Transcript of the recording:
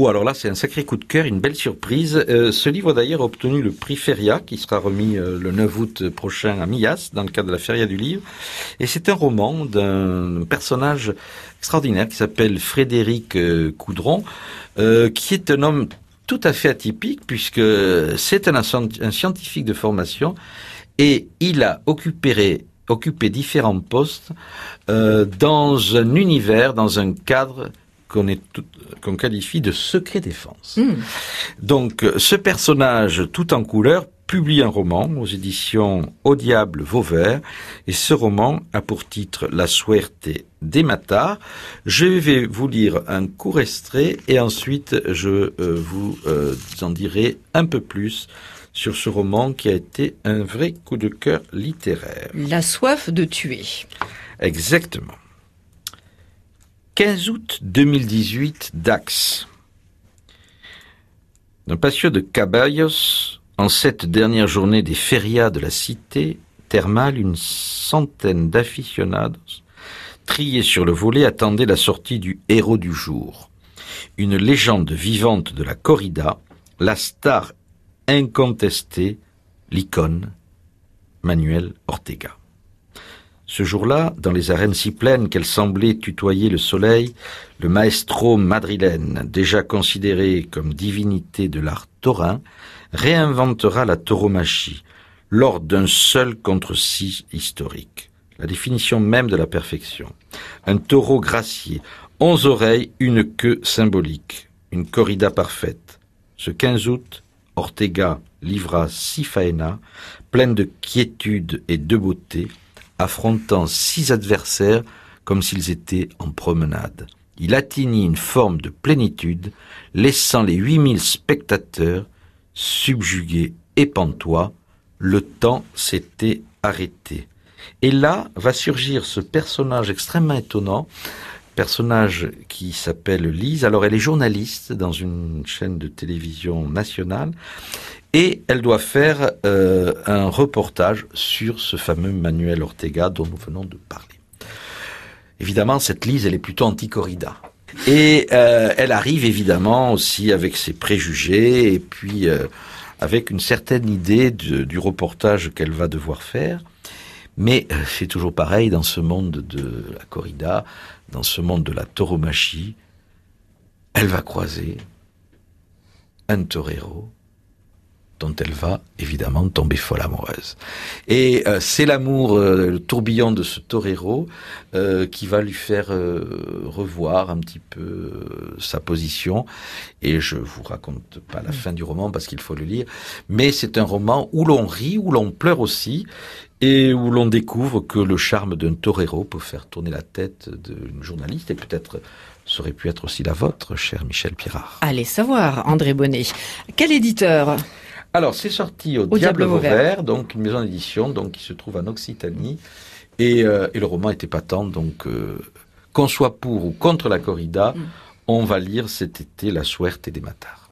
Ou alors là, c'est un sacré coup de cœur, une belle surprise. Euh, ce livre d'ailleurs a obtenu le prix Feria, qui sera remis euh, le 9 août prochain à Millas, dans le cadre de la Feria du livre. Et c'est un roman d'un personnage extraordinaire qui s'appelle Frédéric euh, Coudron, qui est un homme tout à fait atypique, puisque c'est un, scientifique de formation, et il a occupé occupé différents postes dans un univers, dans un cadre qu'on est qu'on qualifie de secret défense. Hmm. Donc ce personnage tout en couleur publie un roman aux éditions Au diable Vauvert et ce roman a pour titre La Suerte des Matas. Je vais vous lire un court extrait et ensuite je euh, vous euh, en dirai un peu plus sur ce roman qui a été un vrai coup de cœur littéraire. La soif de tuer. Exactement. 15 août 2018, Dax. Dans patio de Caballos, en cette dernière journée des férias de la cité thermale, une centaine d'aficionados triés sur le volet attendaient la sortie du héros du jour. Une légende vivante de la corrida, la star incontestée, l'icône, Manuel Ortega. Ce jour-là, dans les arènes si pleines qu'elles semblaient tutoyer le soleil, le maestro madrilène, déjà considéré comme divinité de l'art taurin, réinventera la tauromachie lors d'un seul contre six historique. La définition même de la perfection. Un taureau gracié, onze oreilles, une queue symbolique, une corrida parfaite. Ce 15 août, Ortega livra six faenas, pleines de quiétude et de beauté, affrontant six adversaires comme s'ils étaient en promenade. Il atteignit une forme de plénitude, laissant les huit mille spectateurs subjugués et pantois. Le temps s'était arrêté. Et là va surgir ce personnage extrêmement étonnant, personnage qui s'appelle Lise. Alors elle est journaliste dans une chaîne de télévision nationale et elle doit faire euh, un reportage sur ce fameux Manuel Ortega dont nous venons de parler. Évidemment, cette Lise, elle est plutôt anti-corrida. Et euh, elle arrive évidemment aussi avec ses préjugés et puis euh, avec une certaine idée du reportage qu'elle va devoir faire. Mais c'est toujours pareil dans ce monde de la corrida, dans ce monde de la tauromachie. Elle va croiser un torero, dont elle va évidemment tomber folle amoureuse. Et euh, c'est l'amour, euh, le tourbillon de ce torero euh, qui va lui faire revoir un petit peu sa position. Et je vous raconte pas la fin du roman parce qu'il faut le lire, mais c'est un roman où l'on rit, où l'on pleure aussi, et où l'on découvre que le charme d'un torero peut faire tourner la tête d'une journaliste et peut-être ça aurait pu être aussi la vôtre, cher Michel Pirard. Allez savoir, André Bonnet. Quel éditeur? Alors, c'est sorti au, Diable, Vauvert, donc une maison d'édition donc qui se trouve en Occitanie. Et, euh, le roman était patent, donc euh, qu'on soit pour ou contre la corrida, mm. on va lire cet été La Suerte des Matars.